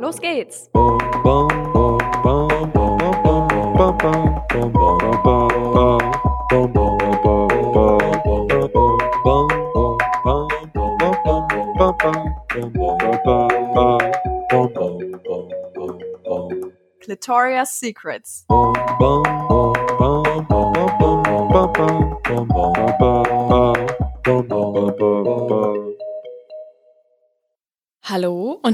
Los geht's! Clitoria's Secrets.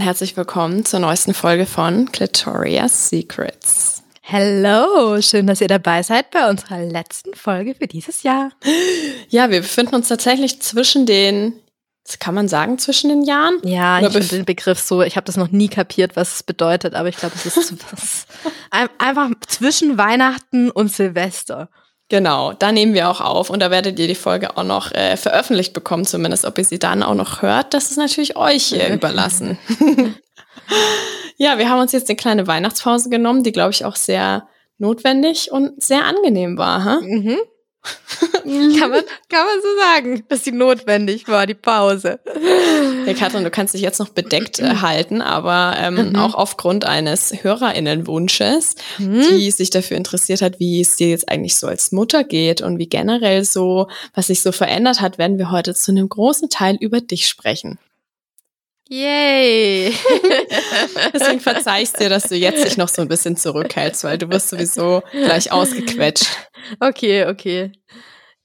Herzlich willkommen zur neuesten Folge von Clitoria's Secrets. Hello, schön, dass ihr dabei seid bei unserer letzten Folge für dieses Jahr. Ja, wir befinden uns tatsächlich zwischen den kann man sagen, zwischen den Jahren? Ja, Oder ich finde den Begriff so, ich habe das noch nie kapiert, was es bedeutet, aber ich glaube, es ist was, einfach zwischen Weihnachten und Silvester. Genau, da nehmen wir auch auf und da werdet ihr die Folge auch noch äh, veröffentlicht bekommen, zumindest ob ihr sie dann auch noch hört. Das ist natürlich euch äh, überlassen. ja, wir haben uns jetzt eine kleine Weihnachtspause genommen, die, glaube ich, auch sehr notwendig und sehr angenehm war. Huh? Mhm. Kann, man, kann man so sagen, dass sie notwendig war, die Pause. Ja, Katrin, du kannst dich jetzt noch bedeckt äh, halten, aber ähm, mhm. auch aufgrund eines HörerInnenwunsches, mhm. die sich dafür interessiert hat, wie es dir jetzt eigentlich so als Mutter geht und wie generell so, was sich so verändert hat, werden wir heute zu einem großen Teil über dich sprechen. Yay! Deswegen verzeihst dir, dass du jetzt dich noch so ein bisschen zurückhältst, weil du wirst sowieso gleich ausgequetscht. Okay, okay.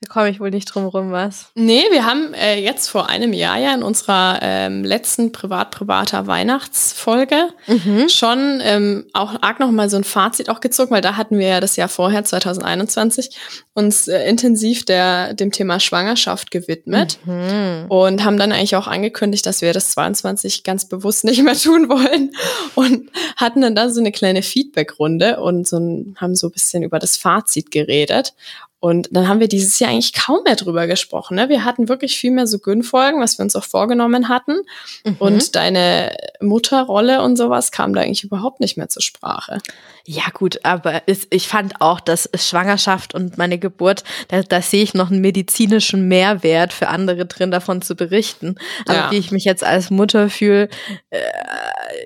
Da komme ich wohl nicht drum rum, was? Nee, wir haben äh, jetzt vor einem Jahr ja in unserer ähm, letzten privat-privater Weihnachtsfolge mhm. schon ähm, auch arg noch mal so ein Fazit auch gezogen, weil da hatten wir ja das Jahr vorher, 2021, uns äh, intensiv der, dem Thema Schwangerschaft gewidmet mhm. und haben dann eigentlich auch angekündigt, dass wir das 22 ganz bewusst nicht mehr tun wollen und hatten dann da so eine kleine Feedback-Runde und so ein, haben so ein bisschen über das Fazit geredet. Und dann haben wir dieses Jahr eigentlich kaum mehr drüber gesprochen. Ne? Wir hatten wirklich viel mehr so Gün-Folgen, was wir uns auch vorgenommen hatten. Mhm. Und deine Mutterrolle und sowas kam da eigentlich überhaupt nicht mehr zur Sprache. Ja gut, aber es, ich fand auch, dass Schwangerschaft und meine Geburt, da, da sehe ich noch einen medizinischen Mehrwert für andere drin, davon zu berichten. Aber ja. wie ich mich jetzt als Mutter fühle, äh,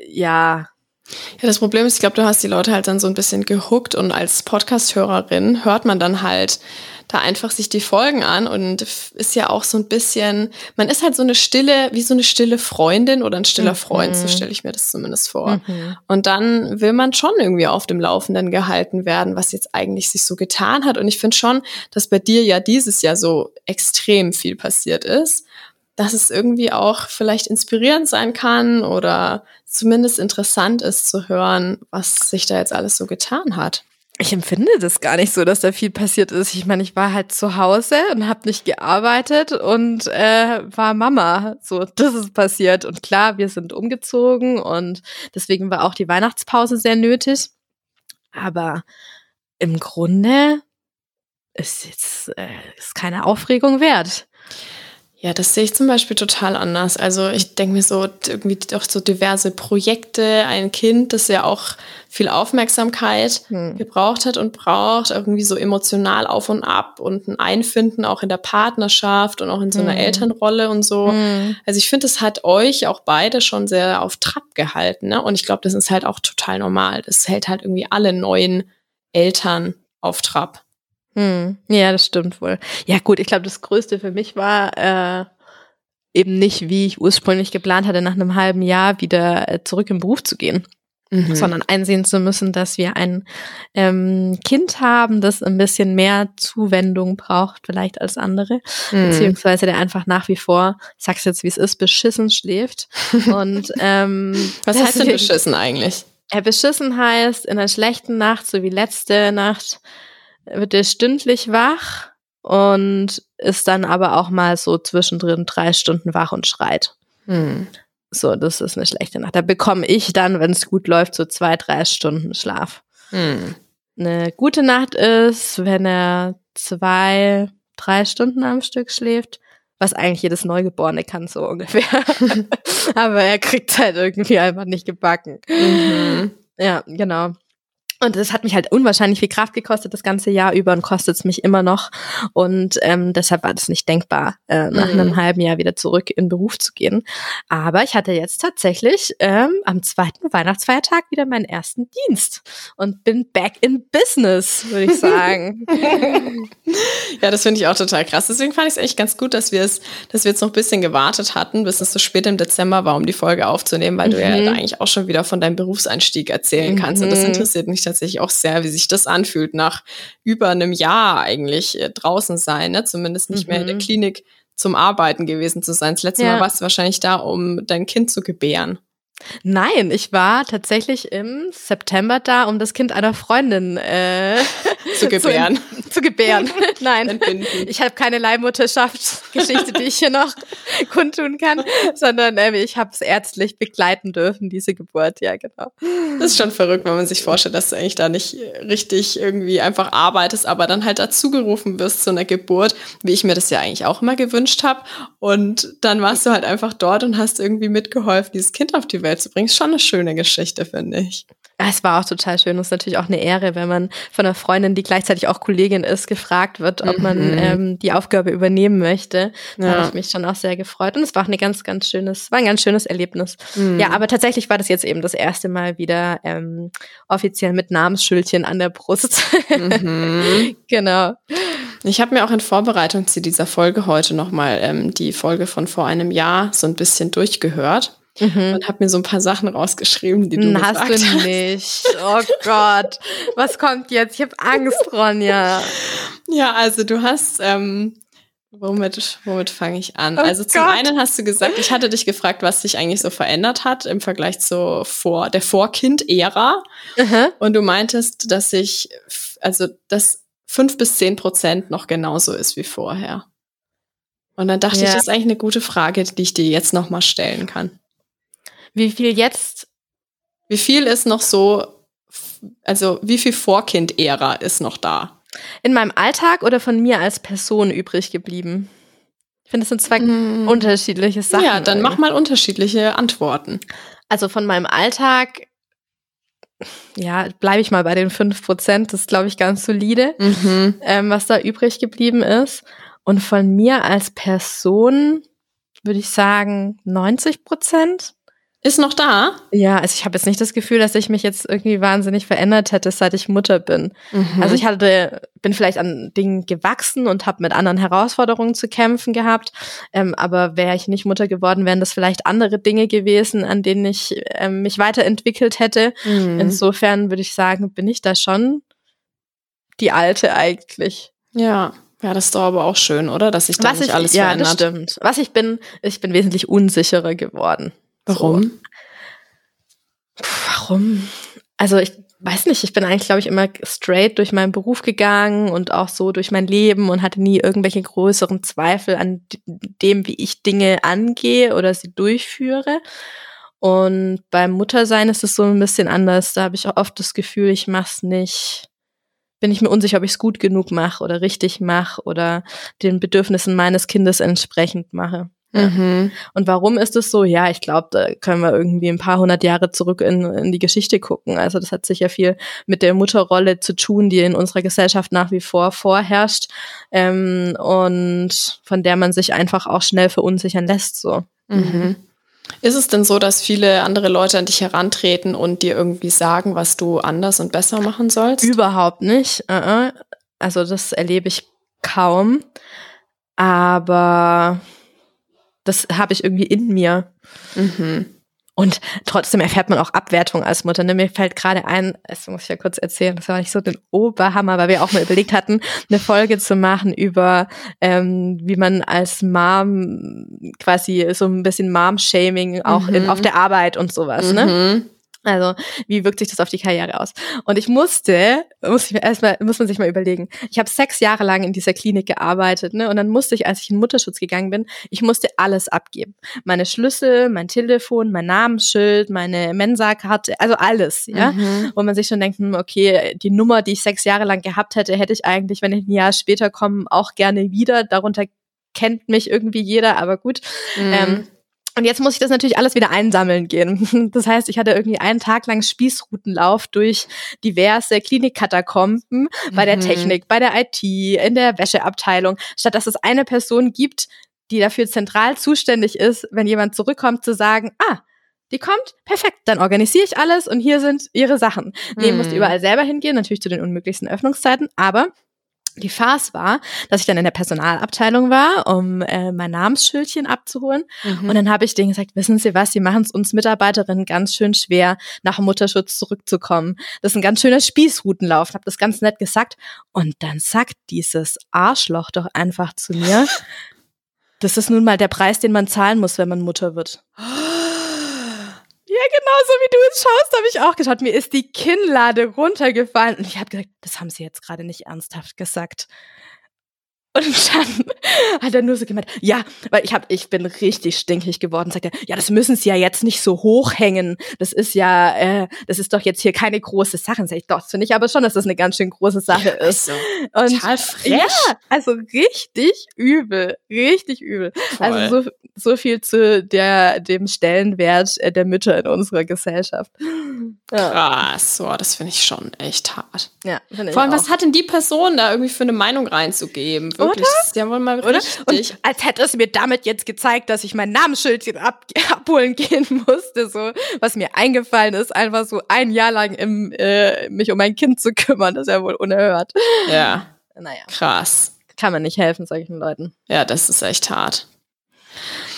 ja, ja, das Problem ist, ich glaube, du hast die Leute halt dann so ein bisschen gehuckt und als Podcast-Hörerin hört man dann halt da einfach sich die Folgen an und ist ja auch so ein bisschen, man ist halt so eine stille, wie so eine stille Freundin oder ein stiller mhm. Freund, so stelle ich mir das zumindest vor. Mhm. Und dann will man schon irgendwie auf dem Laufenden gehalten werden, was jetzt eigentlich sich so getan hat. Und ich finde schon, dass bei dir ja dieses Jahr so extrem viel passiert ist dass es irgendwie auch vielleicht inspirierend sein kann oder zumindest interessant ist zu hören, was sich da jetzt alles so getan hat. Ich empfinde das gar nicht so, dass da viel passiert ist. Ich meine, ich war halt zu Hause und habe nicht gearbeitet und äh, war Mama. So, das ist passiert. Und klar, wir sind umgezogen und deswegen war auch die Weihnachtspause sehr nötig. Aber im Grunde ist jetzt äh, ist keine Aufregung wert. Ja, das sehe ich zum Beispiel total anders. Also ich denke mir so, irgendwie doch so diverse Projekte, ein Kind, das ja auch viel Aufmerksamkeit hm. gebraucht hat und braucht, irgendwie so emotional auf und ab und ein Einfinden auch in der Partnerschaft und auch in so einer hm. Elternrolle und so. Hm. Also ich finde, es hat euch auch beide schon sehr auf Trab gehalten. Ne? Und ich glaube, das ist halt auch total normal. Das hält halt irgendwie alle neuen Eltern auf Trab. Hm. Ja, das stimmt wohl. Ja, gut, ich glaube, das Größte für mich war äh, eben nicht, wie ich ursprünglich geplant hatte, nach einem halben Jahr wieder äh, zurück im Beruf zu gehen. Mhm. sondern einsehen zu müssen, dass wir ein ähm, Kind haben, das ein bisschen mehr Zuwendung braucht, vielleicht als andere, mhm. beziehungsweise der einfach nach wie vor, ich sag's jetzt wie es ist, beschissen schläft. Und ähm, was heißt denn beschissen eigentlich? Er beschissen heißt in einer schlechten Nacht, so wie letzte Nacht, wird er stündlich wach und ist dann aber auch mal so zwischendrin drei Stunden wach und schreit. Hm. So, das ist eine schlechte Nacht. Da bekomme ich dann, wenn es gut läuft, so zwei, drei Stunden Schlaf. Hm. Eine gute Nacht ist, wenn er zwei, drei Stunden am Stück schläft, was eigentlich jedes Neugeborene kann, so ungefähr. aber er kriegt halt irgendwie einfach nicht gebacken. Mhm. Ja, genau. Und das hat mich halt unwahrscheinlich viel Kraft gekostet das ganze Jahr über und kostet es mich immer noch. Und ähm, deshalb war das nicht denkbar, äh, nach mhm. einem halben Jahr wieder zurück in Beruf zu gehen. Aber ich hatte jetzt tatsächlich ähm, am zweiten Weihnachtsfeiertag wieder meinen ersten Dienst und bin back in business, würde ich sagen. ja, das finde ich auch total krass. Deswegen fand ich es echt ganz gut, dass wir es, dass wir jetzt noch ein bisschen gewartet hatten, bis es so spät im Dezember war, um die Folge aufzunehmen, weil mhm. du ja mhm. da eigentlich auch schon wieder von deinem Berufseinstieg erzählen kannst. Mhm. Und das mhm. interessiert mich tatsächlich auch sehr, wie sich das anfühlt, nach über einem Jahr eigentlich äh, draußen sein, ne? zumindest nicht mhm. mehr in der mhm. Klinik zum Arbeiten gewesen zu sein. Das letzte ja. Mal warst du wahrscheinlich da, um dein Kind zu gebären. Nein, ich war tatsächlich im September da, um das Kind einer Freundin äh, zu gebären. Zu, zu gebären. Nein, Entbinden. ich habe keine Leihmutterschaftsgeschichte, die ich hier noch kundtun kann, sondern äh, ich habe es ärztlich begleiten dürfen, diese Geburt. Ja, genau. Das ist schon verrückt, wenn man sich vorstellt, dass du eigentlich da nicht richtig irgendwie einfach arbeitest, aber dann halt dazugerufen wirst zu einer Geburt, wie ich mir das ja eigentlich auch immer gewünscht habe. Und dann warst du halt einfach dort und hast irgendwie mitgeholfen, dieses Kind auf die Welt zu bringen. Ist schon eine schöne Geschichte, finde ich. Es war auch total schön. Es ist natürlich auch eine Ehre, wenn man von einer Freundin, die gleichzeitig auch Kollegin ist, gefragt wird, ob mhm. man ähm, die Aufgabe übernehmen möchte. Da ja. habe ich mich schon auch sehr gefreut. Und es war auch eine ganz, ganz schönes, war ein ganz schönes Erlebnis. Mhm. Ja, aber tatsächlich war das jetzt eben das erste Mal wieder ähm, offiziell mit Namensschildchen an der Brust. Mhm. genau. Ich habe mir auch in Vorbereitung zu dieser Folge heute nochmal ähm, die Folge von vor einem Jahr so ein bisschen durchgehört. Mhm. Und habe mir so ein paar Sachen rausgeschrieben, die du hm, hast gesagt du nicht. Oh Gott, was kommt jetzt? Ich habe Angst, Ronja. Ja, also du hast, ähm, womit, womit fange ich an? Oh also zum Gott. einen hast du gesagt, ich hatte dich gefragt, was sich eigentlich so verändert hat im Vergleich zur vor der Vorkind-Ära. Mhm. Und du meintest, dass sich, also dass fünf bis zehn Prozent noch genauso ist wie vorher. Und dann dachte ja. ich, das ist eigentlich eine gute Frage, die ich dir jetzt nochmal stellen kann. Wie viel jetzt? Wie viel ist noch so, also wie viel Vorkind-Ära ist noch da? In meinem Alltag oder von mir als Person übrig geblieben? Ich finde, das sind zwei mm. unterschiedliche Sachen. Ja, dann mach mal unterschiedliche Antworten. Also von meinem Alltag, ja, bleibe ich mal bei den 5%. Das ist, glaube ich, ganz solide, mhm. ähm, was da übrig geblieben ist. Und von mir als Person würde ich sagen 90 Prozent. Ist noch da? Ja, also ich habe jetzt nicht das Gefühl, dass ich mich jetzt irgendwie wahnsinnig verändert hätte, seit ich Mutter bin. Mhm. Also ich hatte, bin vielleicht an Dingen gewachsen und habe mit anderen Herausforderungen zu kämpfen gehabt. Ähm, aber wäre ich nicht Mutter geworden, wären das vielleicht andere Dinge gewesen, an denen ich ähm, mich weiterentwickelt hätte. Mhm. Insofern würde ich sagen, bin ich da schon die Alte eigentlich. Ja. Ja, das ist doch aber auch schön, oder? Dass sich da Was nicht ich, alles ja, verändert. Ja, das stimmt. Was ich bin, ich bin wesentlich unsicherer geworden. Warum? So. Warum? Also ich weiß nicht, ich bin eigentlich, glaube ich, immer straight durch meinen Beruf gegangen und auch so durch mein Leben und hatte nie irgendwelche größeren Zweifel an dem, wie ich Dinge angehe oder sie durchführe. Und beim Muttersein ist es so ein bisschen anders. Da habe ich auch oft das Gefühl, ich mache es nicht, bin ich mir unsicher, ob ich es gut genug mache oder richtig mache oder den Bedürfnissen meines Kindes entsprechend mache. Mhm. Und warum ist es so? Ja, ich glaube, da können wir irgendwie ein paar hundert Jahre zurück in, in die Geschichte gucken. Also das hat sicher viel mit der Mutterrolle zu tun, die in unserer Gesellschaft nach wie vor vorherrscht ähm, und von der man sich einfach auch schnell verunsichern lässt. So. Mhm. Ist es denn so, dass viele andere Leute an dich herantreten und dir irgendwie sagen, was du anders und besser machen sollst? Überhaupt nicht. Also das erlebe ich kaum. Aber das habe ich irgendwie in mir. Mhm. Und trotzdem erfährt man auch Abwertung als Mutter. Ne? Mir fällt gerade ein, das muss ich ja kurz erzählen, das war nicht so den Oberhammer, weil wir auch mal überlegt hatten, eine Folge zu machen über, ähm, wie man als Mom quasi so ein bisschen Mom-Shaming auch mhm. in, auf der Arbeit und sowas, ne? mhm. ne? Also, wie wirkt sich das auf die Karriere aus? Und ich musste, muss ich erstmal, muss man sich mal überlegen. Ich habe sechs Jahre lang in dieser Klinik gearbeitet, ne? Und dann musste ich, als ich in Mutterschutz gegangen bin, ich musste alles abgeben. Meine Schlüssel, mein Telefon, mein Namensschild, meine Mensa-Karte, also alles, ja. Mhm. Wo man sich schon denkt, hm, okay, die Nummer, die ich sechs Jahre lang gehabt hätte, hätte ich eigentlich, wenn ich ein Jahr später komme, auch gerne wieder. Darunter kennt mich irgendwie jeder, aber gut. Mhm. Ähm, Und jetzt muss ich das natürlich alles wieder einsammeln gehen. Das heißt, ich hatte irgendwie einen Tag lang Spießroutenlauf durch diverse Klinikkatakomben mhm. bei der mhm. Technik, bei der IT, in der Wäscheabteilung, statt dass es eine Person gibt, die dafür zentral zuständig ist, wenn jemand zurückkommt, zu sagen, ah, die kommt, perfekt, dann organisiere ich alles und hier sind ihre Sachen. Nee, mhm. musste überall selber hingehen, natürlich zu den unmöglichsten Öffnungszeiten, aber die Farce war, dass ich dann in der Personalabteilung war, um äh, mein Namensschildchen abzuholen. Mhm. Und dann habe ich denen gesagt, wissen Sie was, Sie machen es uns Mitarbeiterinnen ganz schön schwer, nach Mutterschutz zurückzukommen. Das ist ein ganz schöner Spießrutenlauf. Habe das ganz nett gesagt. Und dann sagt dieses Arschloch doch einfach zu mir, das ist nun mal der Preis, den man zahlen muss, wenn man Mutter wird. Ja, genau so wie du es schaust, habe ich auch geschaut. Mir ist die Kinnlade runtergefallen und ich habe gesagt, das haben sie jetzt gerade nicht ernsthaft gesagt. Und dann hat er nur so gemeint, ja, weil ich hab, ich bin richtig stinkig geworden. Sagt er, ja, das müssen Sie ja jetzt nicht so hochhängen. Das ist ja, äh, das ist doch jetzt hier keine große Sache. Sag ich, doch, finde ich aber schon, dass das eine ganz schön große Sache ja, ist. Also, total frech. Ja, also richtig übel, richtig übel. Voll. Also so, so viel zu der dem Stellenwert äh, der Mütter in unserer Gesellschaft. Ja. Krass, so, das finde ich schon echt hart. Ja, Vor allem, was hat denn die Person da irgendwie für eine Meinung reinzugeben? Wirklich, Oder? ja wohl mal Oder? richtig. Und als hätte es mir damit jetzt gezeigt, dass ich mein Namensschildchen ab abholen gehen musste, so was mir eingefallen ist, einfach so ein Jahr lang im, äh, mich um mein Kind zu kümmern, das ist ja wohl unerhört. Ja. Naja. Krass. Kann man nicht helfen, solchen Leuten. Ja, das ist echt hart.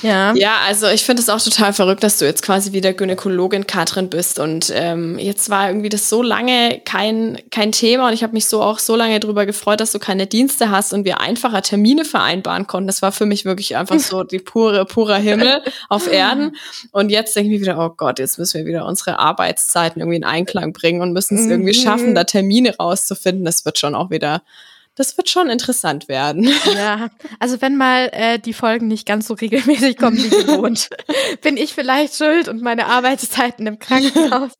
Ja. Ja, also ich finde es auch total verrückt, dass du jetzt quasi wieder Gynäkologin Katrin bist. Und ähm, jetzt war irgendwie das so lange kein, kein Thema und ich habe mich so auch so lange darüber gefreut, dass du keine Dienste hast und wir einfacher Termine vereinbaren konnten. Das war für mich wirklich einfach so die pure, purer Himmel auf Erden. Und jetzt denke ich mir wieder, oh Gott, jetzt müssen wir wieder unsere Arbeitszeiten irgendwie in Einklang bringen und müssen es irgendwie schaffen, da Termine rauszufinden. Das wird schon auch wieder das wird schon interessant werden. Ja, also wenn mal äh, die Folgen nicht ganz so regelmäßig kommen wie gewohnt, bin ich vielleicht schuld und meine Arbeitszeiten im Krankenhaus.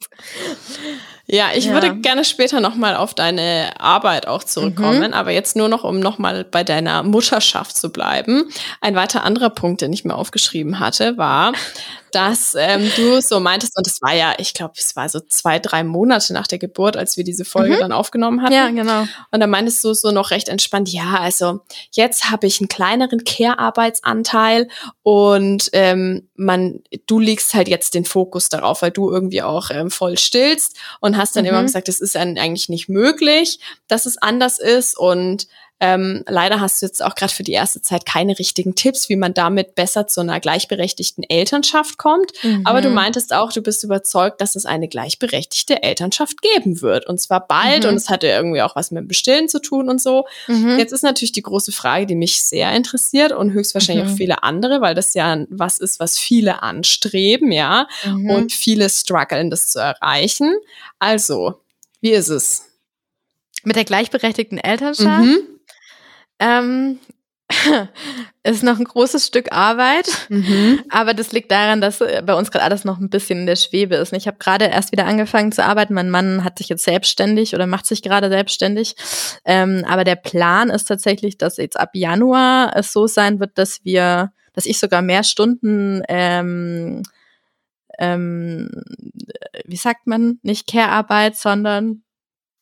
Ja, ich ja. würde gerne später nochmal auf deine Arbeit auch zurückkommen, mhm. aber jetzt nur noch, um nochmal bei deiner Mutterschaft zu bleiben. Ein weiter anderer Punkt, den ich mir aufgeschrieben hatte, war, dass ähm, du so meintest, und es war ja, ich glaube, es war so zwei, drei Monate nach der Geburt, als wir diese Folge mhm. dann aufgenommen hatten. Ja, genau. Und da meintest du so noch recht entspannt, ja, also jetzt habe ich einen kleineren Care-Arbeitsanteil und ähm, man, du legst halt jetzt den Fokus darauf, weil du irgendwie auch ähm, voll stillst und hast dann mhm. immer gesagt, es ist eigentlich nicht möglich, dass es anders ist und ähm, leider hast du jetzt auch gerade für die erste Zeit keine richtigen Tipps, wie man damit besser zu einer gleichberechtigten Elternschaft kommt. Mhm. Aber du meintest auch, du bist überzeugt, dass es eine gleichberechtigte Elternschaft geben wird. Und zwar bald. Mhm. Und es hatte irgendwie auch was mit dem Bestillen zu tun und so. Mhm. Jetzt ist natürlich die große Frage, die mich sehr interessiert und höchstwahrscheinlich auch mhm. viele andere, weil das ja was ist, was viele anstreben, ja. Mhm. Und viele strugglen, das zu erreichen. Also, wie ist es? Mit der gleichberechtigten Elternschaft? Ähm, ist noch ein großes Stück Arbeit, mhm. aber das liegt daran, dass äh, bei uns gerade alles noch ein bisschen in der Schwebe ist. Ich habe gerade erst wieder angefangen zu arbeiten. Mein Mann hat sich jetzt selbstständig oder macht sich gerade selbstständig. Ähm, aber der Plan ist tatsächlich, dass jetzt ab Januar es so sein wird, dass wir, dass ich sogar mehr Stunden ähm, ähm, wie sagt man, nicht Care-Arbeit, sondern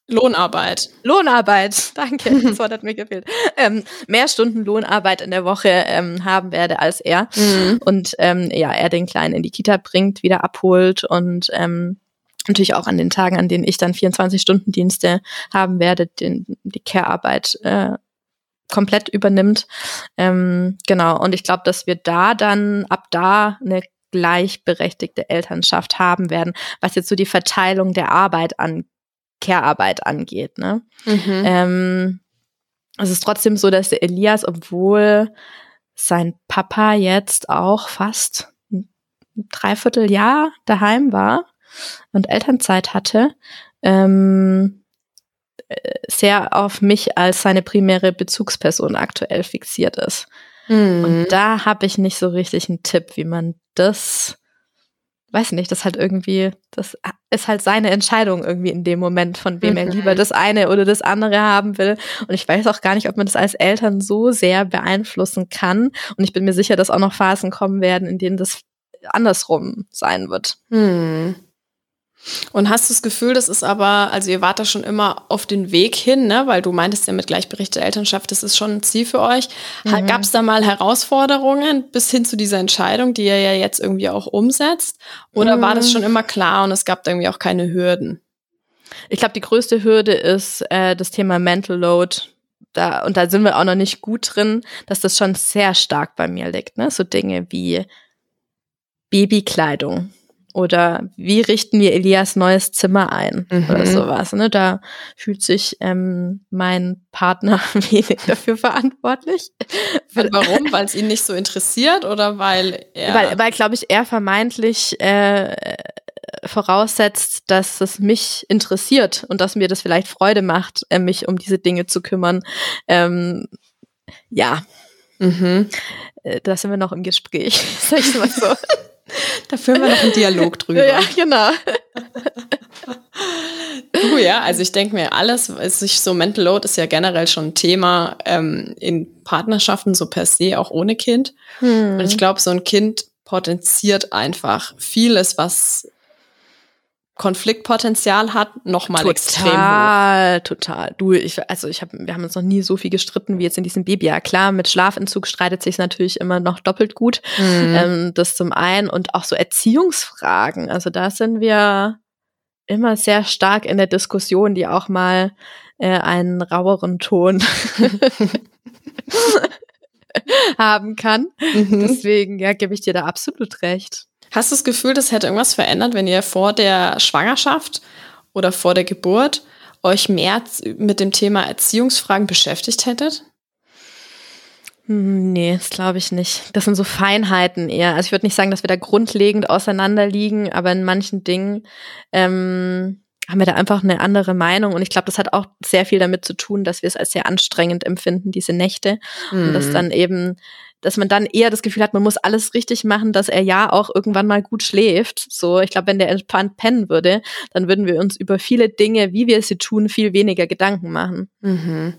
Lohnarbeit. Lohnarbeit, danke, das Wort hat mir gefehlt. Ähm, mehr Stunden Lohnarbeit in der Woche ähm, haben werde als er. Mhm. Und ähm, ja, er den Kleinen in die Kita bringt, wieder abholt und ähm, natürlich auch an den Tagen, an denen ich dann 24-Stunden-Dienste haben werde, den, die Care-Arbeit äh, komplett übernimmt. Ähm, genau, und ich glaube, dass wir da dann ab da eine gleichberechtigte Elternschaft haben werden, was jetzt so die Verteilung der Arbeit angeht Care-Arbeit angeht. Ne? Mhm. Ähm, es ist trotzdem so, dass der Elias, obwohl sein Papa jetzt auch fast ein Dreivierteljahr daheim war und Elternzeit hatte, ähm, sehr auf mich als seine primäre Bezugsperson aktuell fixiert ist. Mhm. Und da habe ich nicht so richtig einen Tipp, wie man das weiß nicht, das halt irgendwie, das ist halt seine Entscheidung irgendwie in dem Moment, von wem er lieber mhm. das eine oder das andere haben will. Und ich weiß auch gar nicht, ob man das als Eltern so sehr beeinflussen kann. Und ich bin mir sicher, dass auch noch Phasen kommen werden, in denen das andersrum sein wird. Hm. Und hast du das Gefühl, das ist aber, also ihr wart da schon immer auf den Weg hin, ne? weil du meintest ja mit gleichberechtigter Elternschaft, das ist schon ein Ziel für euch. Mhm. Gab es da mal Herausforderungen bis hin zu dieser Entscheidung, die ihr ja jetzt irgendwie auch umsetzt? Oder mhm. war das schon immer klar und es gab da irgendwie auch keine Hürden? Ich glaube, die größte Hürde ist äh, das Thema Mental Load. Da, und da sind wir auch noch nicht gut drin, dass das schon sehr stark bei mir liegt. Ne? So Dinge wie Babykleidung oder wie richten wir Elias neues Zimmer ein mhm. oder sowas. Ne? Da fühlt sich ähm, mein Partner wenig dafür verantwortlich. Warum? weil es ihn nicht so interessiert oder weil er. Weil, weil glaube ich, er vermeintlich äh, voraussetzt, dass es mich interessiert und dass mir das vielleicht Freude macht, äh, mich um diese Dinge zu kümmern. Ähm, ja. Mhm. Äh, da sind wir noch im Gespräch, sag ich mal so. Da führen wir noch einen Dialog drüber. Ja, genau. Du, ja, also ich denke mir, alles, sich so Mental Load ist ja generell schon ein Thema ähm, in Partnerschaften, so per se, auch ohne Kind. Hm. Und ich glaube, so ein Kind potenziert einfach vieles, was Konfliktpotenzial hat, nochmal extrem hoch. Total, total. Du, ich, also ich habe, wir haben uns noch nie so viel gestritten wie jetzt in diesem Babyjahr. Klar, mit Schlafentzug streitet sich natürlich immer noch doppelt gut. Mhm. Ähm, das zum einen und auch so Erziehungsfragen. Also da sind wir immer sehr stark in der Diskussion, die auch mal äh, einen raueren Ton haben kann. Mhm. Deswegen, ja, gebe ich dir da absolut recht. Hast du das Gefühl, das hätte irgendwas verändert, wenn ihr vor der Schwangerschaft oder vor der Geburt euch mehr mit dem Thema Erziehungsfragen beschäftigt hättet? Hm, nee, das glaube ich nicht. Das sind so Feinheiten eher. Also ich würde nicht sagen, dass wir da grundlegend auseinanderliegen, aber in manchen Dingen ähm, haben wir da einfach eine andere Meinung. Und ich glaube, das hat auch sehr viel damit zu tun, dass wir es als sehr anstrengend empfinden, diese Nächte. Mhm. Und dass mhm. dann eben dass man dann eher das Gefühl hat, man muss alles richtig machen, dass er ja auch irgendwann mal gut schläft. So, ich glaube, wenn der entspannt pennen würde, dann würden wir uns über viele Dinge, wie wir sie tun, viel weniger Gedanken machen. Mhm.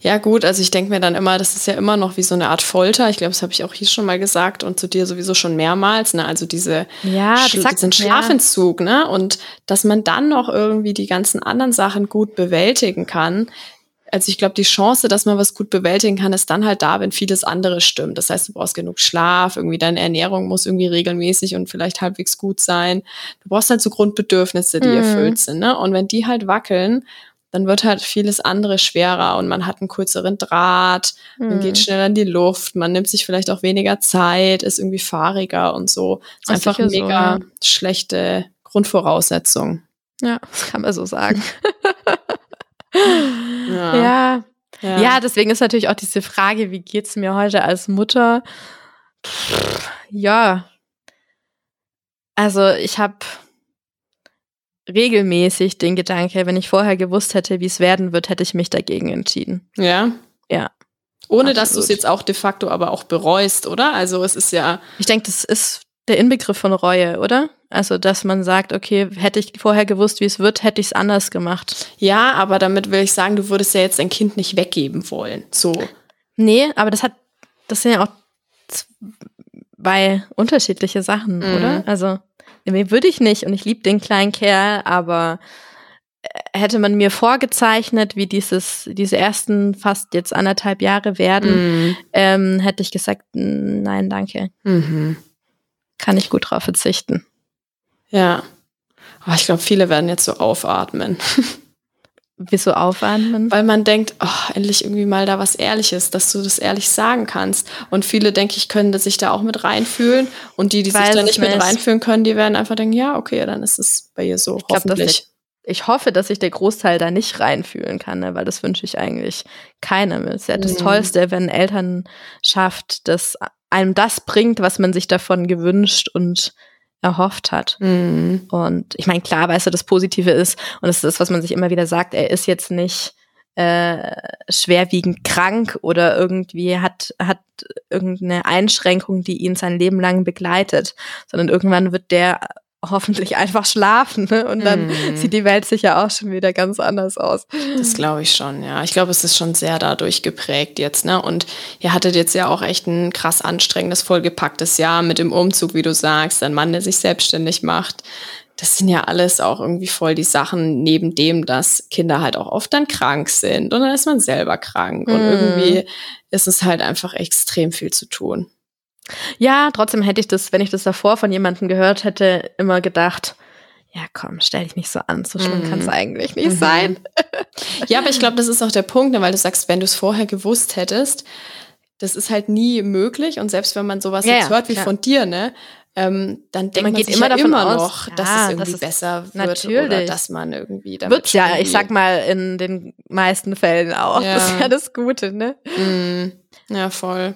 Ja, gut, also ich denke mir dann immer, das ist ja immer noch wie so eine Art Folter. Ich glaube, das habe ich auch hier schon mal gesagt und zu dir sowieso schon mehrmals, ne? Also diese ja, Schla diesen Schlafentzug, ja. ne? Und dass man dann noch irgendwie die ganzen anderen Sachen gut bewältigen kann, also ich glaube, die Chance, dass man was gut bewältigen kann, ist dann halt da, wenn vieles andere stimmt. Das heißt, du brauchst genug Schlaf, irgendwie deine Ernährung muss irgendwie regelmäßig und vielleicht halbwegs gut sein. Du brauchst halt so Grundbedürfnisse, die mhm. erfüllt sind. Ne? Und wenn die halt wackeln, dann wird halt vieles andere schwerer und man hat einen kürzeren Draht, mhm. man geht schneller in die Luft, man nimmt sich vielleicht auch weniger Zeit, ist irgendwie fahriger und so. Ist einfach mega so, ja. schlechte Grundvoraussetzung. Ja, das kann man so sagen. Ja. ja. ja. Ja, deswegen ist natürlich auch diese Frage, wie geht's mir heute als Mutter? Pff, ja. Also, ich habe regelmäßig den Gedanke, wenn ich vorher gewusst hätte, wie es werden wird, hätte ich mich dagegen entschieden. Ja. Ja. Ohne Absolut. dass du es jetzt auch de facto aber auch bereust, oder? Also es ist ja. Ich denke, das ist der Inbegriff von Reue, oder? Also, dass man sagt, okay, hätte ich vorher gewusst, wie es wird, hätte ich es anders gemacht. Ja, aber damit will ich sagen, du würdest ja jetzt dein Kind nicht weggeben wollen. So. Nee, aber das hat, das sind ja auch zwei unterschiedliche Sachen, mhm. oder? Also, nee, würde ich nicht und ich liebe den kleinen Kerl, aber äh, hätte man mir vorgezeichnet, wie dieses, diese ersten fast jetzt anderthalb Jahre werden, mhm. ähm, hätte ich gesagt, nein, danke. Mhm kann ich gut drauf verzichten. Ja. Aber ich glaube, viele werden jetzt so aufatmen. Wieso aufatmen? Weil man denkt, oh, endlich irgendwie mal da was Ehrliches, dass du das ehrlich sagen kannst. Und viele, denke ich, können sich da auch mit reinfühlen. Und die, die sich da nicht, nicht mit reinfühlen können, die werden einfach denken, ja, okay, dann ist es bei ihr so, ich hoffentlich. Glaub, ich hoffe, dass sich der Großteil da nicht reinfühlen kann, ne? weil das wünsche ich eigentlich keinem. Es ist ja das mhm. Tollste, wenn Eltern schafft, das einem das bringt, was man sich davon gewünscht und erhofft hat. Mhm. Und ich meine, klar, weißt du, das Positive ist, und das ist das, was man sich immer wieder sagt, er ist jetzt nicht äh, schwerwiegend krank oder irgendwie hat, hat irgendeine Einschränkung, die ihn sein Leben lang begleitet, sondern irgendwann wird der hoffentlich einfach schlafen. Ne? Und dann Mhm. sieht die Welt sicher auch schon wieder ganz anders aus. Das glaube ich schon, ja. Ich glaube, es ist schon sehr dadurch geprägt jetzt, ne? Und ihr hattet jetzt ja auch echt ein krass anstrengendes, vollgepacktes Jahr mit dem Umzug, wie du sagst, ein Mann, der sich selbstständig macht. Das sind ja alles auch irgendwie voll die Sachen, neben dem, dass Kinder halt auch oft dann krank sind und dann ist man selber krank. Und Mhm. irgendwie ist es halt einfach extrem viel zu tun. Ja, trotzdem hätte ich das, wenn ich das davor von jemandem gehört hätte, immer gedacht, ja komm, stell dich nicht so an, so schlimm Mhm. kann es eigentlich nicht Mhm. sein. Ja, aber ich glaube, das ist auch der Punkt, ne, weil du sagst, wenn du es vorher gewusst hättest, das ist halt nie möglich. Und selbst wenn man sowas Ja, jetzt hört wie klar. von dir, ne, ähm, dann denkt man, geht sich immer ja davon immer aus, noch, dass ja, es irgendwie dass es- besser wird oder natürlich. dass man irgendwie damit Wird's ja, ich sag mal, in den meisten Fällen auch. Ja. Das ist ja das Gute, ne? Mm, ja, voll.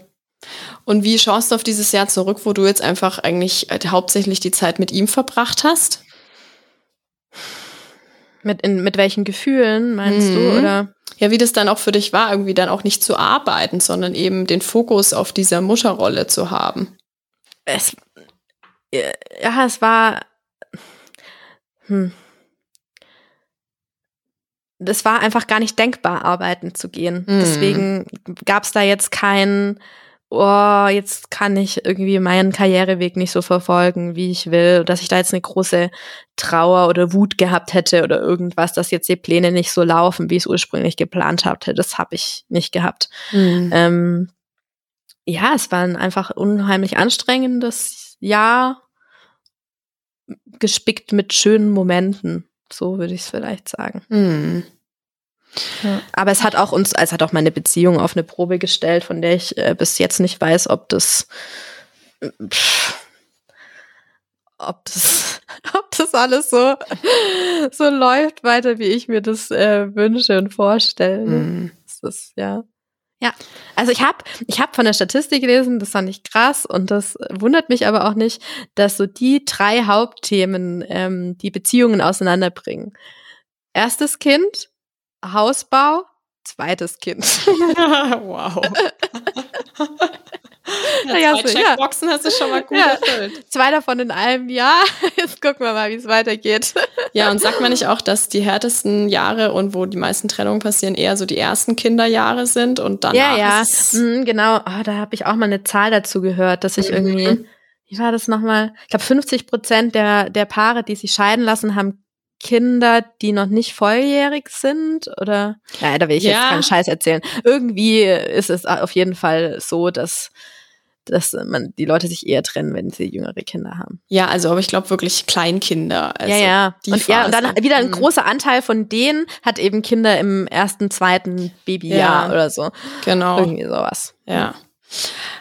Und wie schaust du auf dieses Jahr zurück, wo du jetzt einfach eigentlich äh, hauptsächlich die Zeit mit ihm verbracht hast? Mit, in, mit welchen Gefühlen meinst Mhm. du? Oder? Ja, wie das dann auch für dich war, irgendwie dann auch nicht zu arbeiten, sondern eben den Fokus auf dieser Mutterrolle zu haben. Es, ja, es war. Hm. Das war einfach gar nicht denkbar, arbeiten zu gehen. Mhm. Deswegen gab es da jetzt kein, oh, jetzt kann ich irgendwie meinen Karriereweg nicht so verfolgen, wie ich will, dass ich da jetzt eine große Trauer oder Wut gehabt hätte oder irgendwas, dass jetzt die Pläne nicht so laufen, wie ich es ursprünglich geplant hatte. Das habe ich nicht gehabt. Ähm, ja, es war ein einfach unheimlich anstrengendes Jahr, gespickt mit schönen Momenten. So würde ich es vielleicht sagen. Mhm. Aber es hat auch uns, es hat auch meine Beziehung auf eine Probe gestellt, von der ich äh, bis jetzt nicht weiß, ob das, pff, ob das, ob das alles so, so läuft weiter, wie ich mir das äh, wünsche und vorstelle. Mhm. Das ist, ja. Ja, also ich habe ich hab von der Statistik gelesen, das fand ich krass und das wundert mich aber auch nicht, dass so die drei Hauptthemen ähm, die Beziehungen auseinanderbringen. Erstes Kind, Hausbau, zweites Kind. wow. ja, zwei so, ja. Checkboxen hast du schon mal gut Ja. erfüllt. Zwei davon in einem Jahr. Jetzt gucken wir mal, wie es weitergeht. Ja, und sagt man nicht auch, dass die härtesten Jahre und wo die meisten Trennungen passieren, eher so die ersten Kinderjahre sind und danach ja, ja, mhm, genau. Oh, da habe ich auch mal eine Zahl dazu gehört, dass ich Mhm. irgendwie, wie war das nochmal? Ich glaube, 50 Prozent der, der Paare, die sich scheiden lassen, haben Kinder, die noch nicht volljährig sind oder, naja, da will ich jetzt Ja. keinen Scheiß erzählen. Irgendwie ist es auf jeden Fall so, dass, dass man die Leute sich eher trennen, wenn sie jüngere Kinder haben. Ja, also, aber ich glaube wirklich Kleinkinder. Also ja, ja. Die und, ja, und dann wieder ein Mhm. großer Anteil von denen hat eben Kinder im ersten, zweiten Babyjahr Ja. oder so. Genau. Irgendwie sowas. Ja.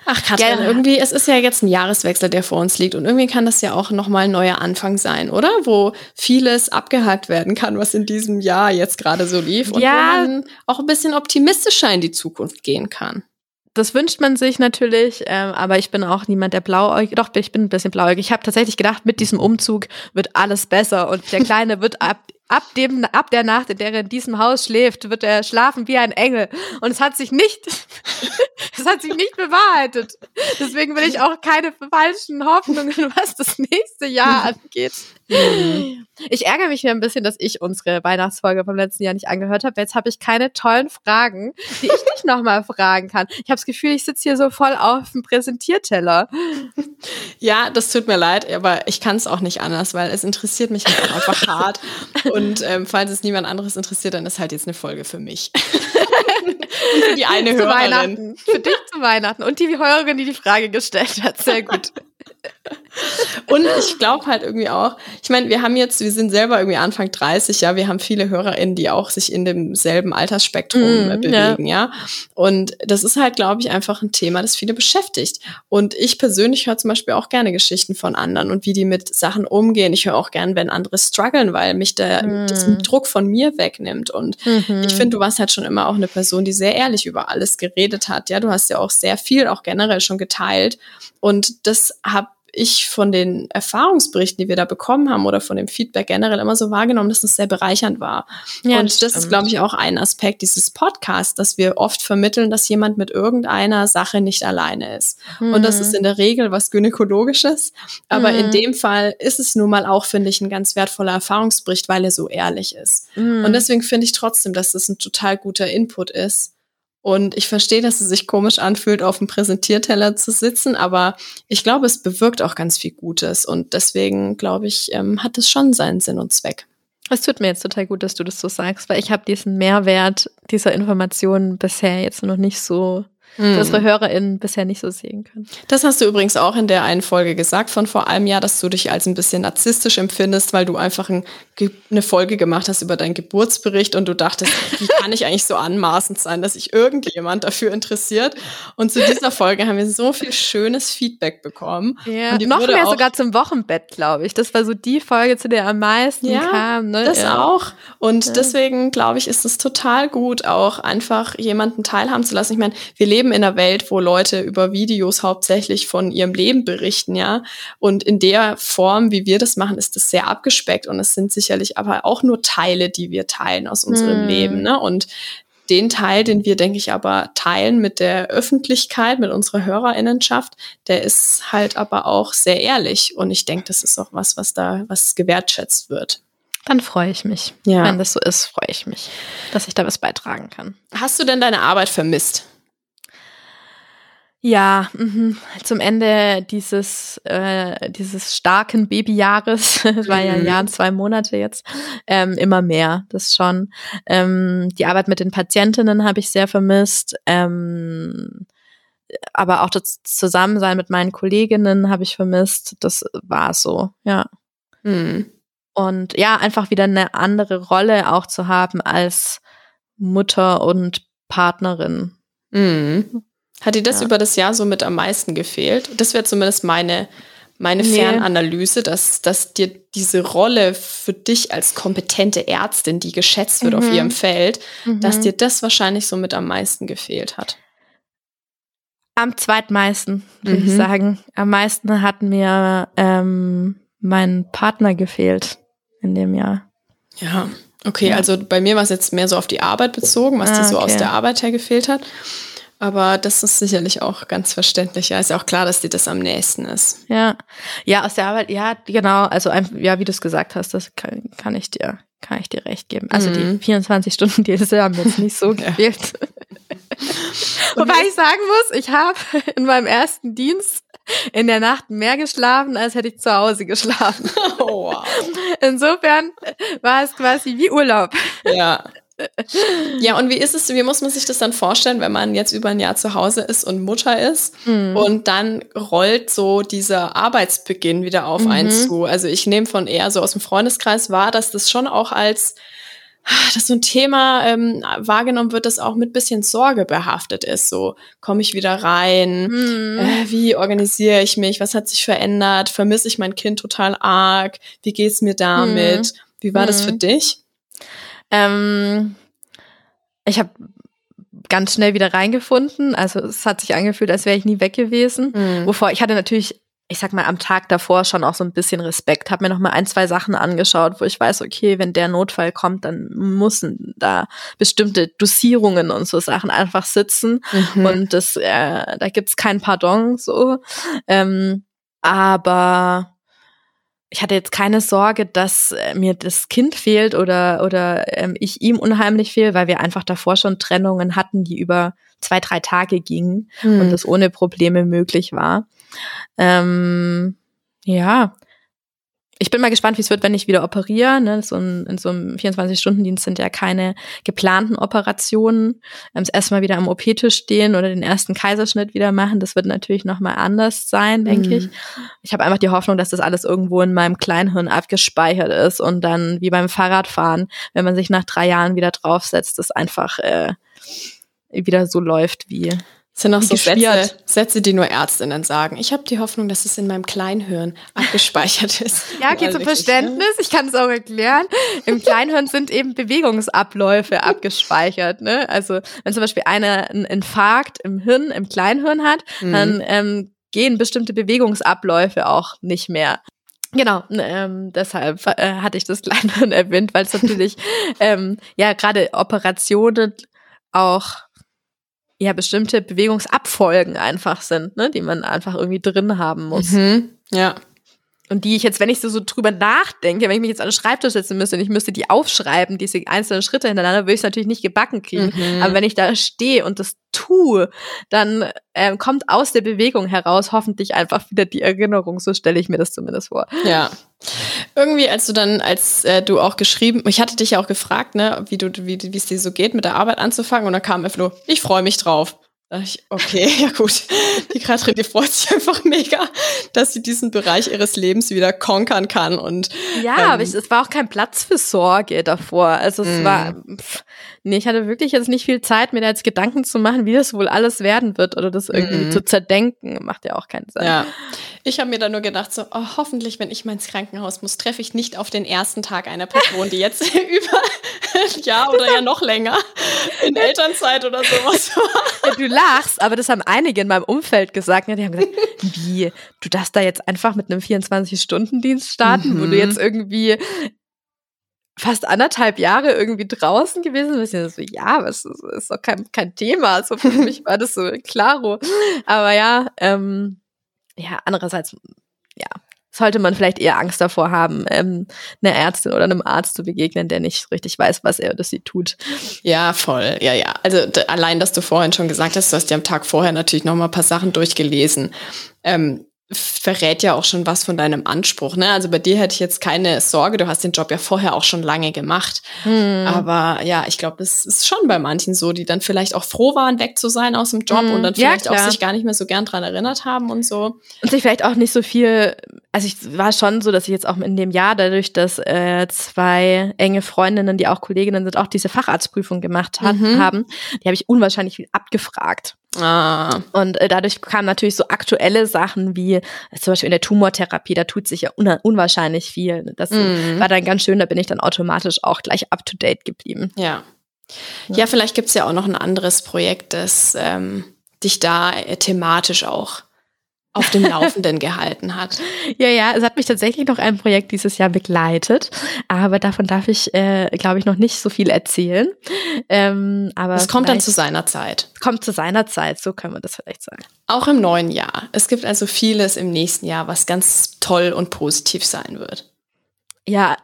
Ach, Katrin, Gerne. irgendwie, es ist ja jetzt ein Jahreswechsel, der vor uns liegt. Und irgendwie kann das ja auch nochmal ein neuer Anfang sein, oder? Wo vieles abgehakt werden kann, was in diesem Jahr jetzt gerade so lief. Und Ja. wo man auch ein bisschen optimistischer in die Zukunft gehen kann. Das wünscht man sich natürlich, ähm, aber ich bin auch niemand, der blauäugig, doch, ich bin ein bisschen blauäugig. Ich habe tatsächlich gedacht, mit diesem Umzug wird alles besser und der Kleine wird ab, ab, dem, ab der Nacht, in der er in diesem Haus schläft, wird er schlafen wie ein Engel. Und es hat sich nicht, es hat sich nicht bewahrheitet. Deswegen will ich auch keine falschen Hoffnungen, was das nächste Jahr angeht. Ich ärgere mich hier ein bisschen, dass ich unsere Weihnachtsfolge vom letzten Jahr nicht angehört habe. Jetzt habe ich keine tollen Fragen, die ich nicht nochmal fragen kann. Ich habe das Gefühl, ich sitze hier so voll auf dem Präsentierteller. Ja, das tut mir leid, aber ich kann es auch nicht anders, weil es interessiert mich halt auch einfach hart. Und ähm, falls es niemand anderes interessiert, dann ist halt jetzt eine Folge für mich. Und für die eine zu Hörerin. Weihnachten. Für dich zu Weihnachten. Und die Hörerin, die die Frage gestellt hat. Sehr gut. Und ich glaube halt irgendwie auch, ich meine, wir haben jetzt, wir sind selber irgendwie Anfang 30, ja, wir haben viele HörerInnen, die auch sich in demselben Altersspektrum Mhm, äh, bewegen, ja. Und das ist halt, glaube ich, einfach ein Thema, das viele beschäftigt. Und ich persönlich höre zum Beispiel auch gerne Geschichten von anderen und wie die mit Sachen umgehen. Ich höre auch gern, wenn andere strugglen, weil mich der Mhm. das Druck von mir wegnimmt. Und ich finde, du warst halt schon immer auch eine Person, die sehr ehrlich über alles geredet hat. Ja, du hast ja auch sehr viel, auch generell schon geteilt. Und das habe ich von den Erfahrungsberichten, die wir da bekommen haben oder von dem Feedback generell immer so wahrgenommen, dass das sehr bereichernd war. Ja, und das, das ist, glaube ich, auch ein Aspekt dieses Podcasts, dass wir oft vermitteln, dass jemand mit irgendeiner Sache nicht alleine ist. Mhm. Und das ist in der Regel was Gynäkologisches. Aber mhm. in dem Fall ist es nun mal auch, finde ich, ein ganz wertvoller Erfahrungsbericht, weil er so ehrlich ist. Mhm. Und deswegen finde ich trotzdem, dass das ein total guter Input ist und ich verstehe, dass es sich komisch anfühlt, auf dem Präsentierteller zu sitzen, aber ich glaube, es bewirkt auch ganz viel Gutes. Und deswegen, glaube ich, ähm, hat es schon seinen Sinn und Zweck. Es tut mir jetzt total gut, dass du das so sagst, weil ich habe diesen Mehrwert dieser Informationen bisher jetzt noch nicht so hm. unsere HörerInnen bisher nicht so sehen können. Das hast du übrigens auch in der einen Folge gesagt von vor einem Jahr, dass du dich als ein bisschen narzisstisch empfindest, weil du einfach ein, eine Folge gemacht hast über deinen Geburtsbericht und du dachtest, wie kann ich eigentlich so anmaßend sein, dass sich irgendjemand dafür interessiert? Und zu dieser Folge haben wir so viel schönes Feedback bekommen. Ja, und noch mehr sogar zum Wochenbett, glaube ich. Das war so die Folge, zu der am meisten ja, kam. Ne? Das ja. auch. Und ja. deswegen, glaube ich, ist es total gut, auch einfach jemanden teilhaben zu lassen. Ich meine, wir leben leben in einer Welt, wo Leute über Videos hauptsächlich von ihrem Leben berichten, ja. Und in der Form, wie wir das machen, ist das sehr abgespeckt und es sind sicherlich aber auch nur Teile, die wir teilen aus unserem hm. Leben, ne? Und den Teil, den wir, denke ich, aber teilen mit der Öffentlichkeit, mit unserer Hörerinnenschaft, der ist halt aber auch sehr ehrlich. Und ich denke, das ist auch was, was da, was gewertschätzt wird. Dann freue ich mich. Ja. Wenn das so ist, freue ich mich, dass ich da was beitragen kann. Hast du denn deine Arbeit vermisst? Ja, mh. zum Ende dieses, äh, dieses starken Babyjahres, das war ja ein Jahr und zwei Monate jetzt, ähm, immer mehr, das schon. Ähm, die Arbeit mit den Patientinnen habe ich sehr vermisst. Ähm, aber auch das Zusammensein mit meinen Kolleginnen habe ich vermisst. Das war so, ja. Mhm. Und ja, einfach wieder eine andere Rolle auch zu haben als Mutter und Partnerin. Mhm. Hat dir das ja. über das Jahr so mit am meisten gefehlt? Das wäre zumindest meine, meine nee. Fernanalyse, dass, dass dir diese Rolle für dich als kompetente Ärztin, die geschätzt wird mhm. auf ihrem Feld, mhm. dass dir das wahrscheinlich so mit am meisten gefehlt hat. Am zweitmeisten, würde mhm. ich sagen. Am meisten hat mir ähm, mein Partner gefehlt in dem Jahr. Ja, okay, ja. also bei mir war es jetzt mehr so auf die Arbeit bezogen, was ah, dir so okay. aus der Arbeit her gefehlt hat. Aber das ist sicherlich auch ganz verständlich. Ja, ist ja auch klar, dass dir das am nächsten ist. Ja, ja, aus der Arbeit, ja, genau. Also, ja, wie du es gesagt hast, das kann, kann ich dir, kann ich dir recht geben. Also, mhm. die 24 Stunden Dienste haben jetzt nicht so gefehlt. Wobei ich sagen muss, ich habe in meinem ersten Dienst in der Nacht mehr geschlafen, als hätte ich zu Hause geschlafen. Oh, wow. Insofern war es quasi wie Urlaub. Ja. Ja, und wie ist es, wie muss man sich das dann vorstellen, wenn man jetzt über ein Jahr zu Hause ist und Mutter ist mhm. und dann rollt so dieser Arbeitsbeginn wieder auf mhm. einen zu? Also ich nehme von eher so aus dem Freundeskreis wahr, dass das schon auch als dass so ein Thema ähm, wahrgenommen wird, das auch mit bisschen Sorge behaftet ist. So, komme ich wieder rein? Mhm. Äh, wie organisiere ich mich? Was hat sich verändert? Vermisse ich mein Kind total arg? Wie geht's mir damit? Mhm. Wie war das für mhm. dich? Ähm, ich habe ganz schnell wieder reingefunden. Also es hat sich angefühlt, als wäre ich nie weg gewesen. Mhm. Wovor ich hatte natürlich, ich sag mal, am Tag davor schon auch so ein bisschen Respekt. Habe mir noch mal ein, zwei Sachen angeschaut, wo ich weiß, okay, wenn der Notfall kommt, dann müssen da bestimmte Dosierungen und so Sachen einfach sitzen. Mhm. Und das, äh, da gibt's kein Pardon so. Ähm, aber ich hatte jetzt keine Sorge, dass äh, mir das Kind fehlt oder, oder ähm, ich ihm unheimlich fehl, weil wir einfach davor schon Trennungen hatten, die über zwei, drei Tage gingen hm. und das ohne Probleme möglich war. Ähm, ja, ich bin mal gespannt, wie es wird, wenn ich wieder operiere. Ne? So ein, in so einem 24-Stunden-Dienst sind ja keine geplanten Operationen. Ähm, das erste Mal wieder am OP-Tisch stehen oder den ersten Kaiserschnitt wieder machen, das wird natürlich nochmal anders sein, denke mhm. ich. Ich habe einfach die Hoffnung, dass das alles irgendwo in meinem Kleinhirn abgespeichert ist und dann wie beim Fahrradfahren, wenn man sich nach drei Jahren wieder draufsetzt, das einfach äh, wieder so läuft wie das sind auch so Sätze, Sätze, die nur Ärztinnen sagen. Ich habe die Hoffnung, dass es in meinem Kleinhirn abgespeichert ist. ja, geht zum Verständnis. Ich kann es auch erklären. Im Kleinhirn sind eben Bewegungsabläufe abgespeichert. Ne? Also wenn zum Beispiel einer einen Infarkt im Hirn, im Kleinhirn hat, mhm. dann ähm, gehen bestimmte Bewegungsabläufe auch nicht mehr. Genau, ähm, deshalb äh, hatte ich das noch erwähnt, weil es natürlich ähm, ja gerade Operationen auch ja bestimmte Bewegungsabfolgen einfach sind, ne, die man einfach irgendwie drin haben muss. Mhm. Ja. Und die ich jetzt, wenn ich so, so drüber nachdenke, wenn ich mich jetzt an den Schreibtisch setzen müsste und ich müsste die aufschreiben, diese einzelnen Schritte hintereinander, würde ich es natürlich nicht gebacken kriegen. Mhm. Aber wenn ich da stehe und das tue, dann ähm, kommt aus der Bewegung heraus hoffentlich einfach wieder die Erinnerung. So stelle ich mir das zumindest vor. Ja. Irgendwie, als du dann, als äh, du auch geschrieben, ich hatte dich ja auch gefragt, ne, wie du, wie wie es dir so geht, mit der Arbeit anzufangen, und dann kam einfach nur, ich freue mich drauf. Da dachte ich, okay, ja gut. Die Katrin, die freut sich einfach mega, dass sie diesen Bereich ihres Lebens wieder konkern kann. Und Ja, ähm, aber ich, es war auch kein Platz für Sorge davor. Also es Mm. war, pff, nee, ich hatte wirklich jetzt nicht viel Zeit, mir da jetzt Gedanken zu machen, wie das wohl alles werden wird oder das irgendwie Mhm. zu zerdenken. Macht ja auch keinen Sinn. Ja. Ich habe mir dann nur gedacht, so, oh, hoffentlich, wenn ich mal ins Krankenhaus muss, treffe ich nicht auf den ersten Tag einer Person, die jetzt über ein Jahr oder ja noch länger in Elternzeit oder sowas war. Ja, lachst, aber das haben einige in meinem Umfeld gesagt. Ja, die haben gesagt, wie, du darfst da jetzt einfach mit einem 24-Stunden-Dienst starten, wo Mhm. du jetzt irgendwie fast anderthalb Jahre irgendwie draußen gewesen bist. Ja, so, ja, es ist, ist doch kein, kein Thema. So für mich war das so klaro. Aber ja, ähm, ja, andererseits, ja, sollte man vielleicht eher Angst davor haben, ähm, einer Ärztin oder einem Arzt zu begegnen, der nicht richtig weiß, was er oder sie tut. Ja, voll. Ja, ja. Also allein, dass du vorhin schon gesagt hast, du hast ja am Tag vorher natürlich noch mal ein paar Sachen durchgelesen. Ähm, verrät ja auch schon was von deinem Anspruch. Ne? Also bei dir hätte ich jetzt keine Sorge, du hast den Job ja vorher auch schon lange gemacht. Hm. Aber ja, ich glaube, das ist schon bei manchen so, die dann vielleicht auch froh waren, weg zu sein aus dem Job Mhm. und dann Ja, vielleicht auch klar. sich gar nicht mehr so gern dran erinnert haben und so. Und sich vielleicht auch nicht so viel, also ich war schon so, dass ich jetzt auch in dem Jahr, dadurch, dass äh, zwei enge Freundinnen, die auch Kolleginnen sind, auch diese Facharztprüfung gemacht hat, Mhm. haben, die habe ich unwahrscheinlich viel abgefragt. Ah, Und äh, dadurch kamen natürlich so aktuelle Sachen wie äh, zum Beispiel in der Tumortherapie, da tut sich ja un unwahrscheinlich viel. Das Mhm. war dann ganz schön, da bin ich dann automatisch auch gleich up to date geblieben. ja. Ja, vielleicht gibt's ja auch noch ein anderes Projekt, das ähm, dich da äh, thematisch auch auf dem Laufenden gehalten hat. Ja, ja, es hat mich tatsächlich noch ein Projekt dieses Jahr begleitet, aber davon darf ich, äh, glaube ich, noch nicht so viel erzählen. Ähm, aber Es kommt dann zu seiner Zeit. kommt zu seiner Zeit, so kann man das vielleicht sagen. Auch im neuen Jahr. Es gibt also vieles im nächsten Jahr, was ganz toll und positiv sein wird. Ja,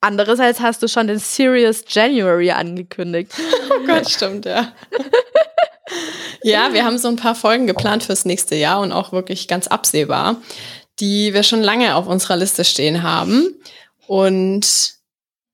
andererseits hast du schon den Serious January angekündigt. Oh Gott, stimmt, ja. ja, wir haben so ein paar Folgen geplant fürs nächste Jahr und auch wirklich ganz absehbar, die wir schon lange auf unserer Liste stehen haben. Und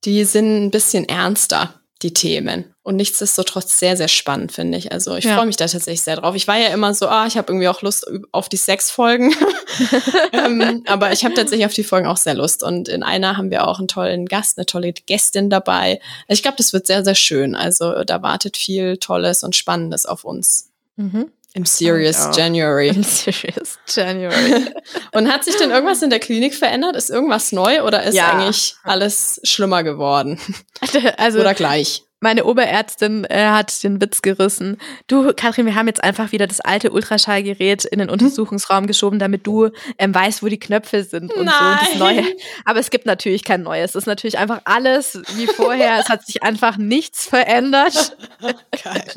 die sind ein bisschen ernster, die Themen. Und nichtsdestotrotz sehr, sehr spannend, finde ich. Also ich Ja. freue mich da tatsächlich sehr drauf. Ich war ja immer so, ah, ich habe irgendwie auch Lust auf die sechs Folgen. ähm, aber ich habe tatsächlich auf die Folgen auch sehr Lust. Und in einer haben wir auch einen tollen Gast, eine tolle Gästin dabei. Ich glaube, das wird sehr, sehr schön. Also da wartet viel Tolles und Spannendes auf uns Mhm. Im Serious. January. Serious January. Und hat sich denn irgendwas in der Klinik verändert? Ist irgendwas neu oder ist Ja. eigentlich alles schlimmer geworden? also Oder gleich? Meine Oberärztin äh, hat den Witz gerissen. Du, Katrin, wir haben jetzt einfach wieder das alte Ultraschallgerät in den Untersuchungsraum geschoben, damit du ähm, weißt, wo die Knöpfe sind und so. Und das Nein. Neue. Aber es gibt natürlich kein Neues. Es ist natürlich einfach alles wie vorher. es hat sich einfach nichts verändert. Geil.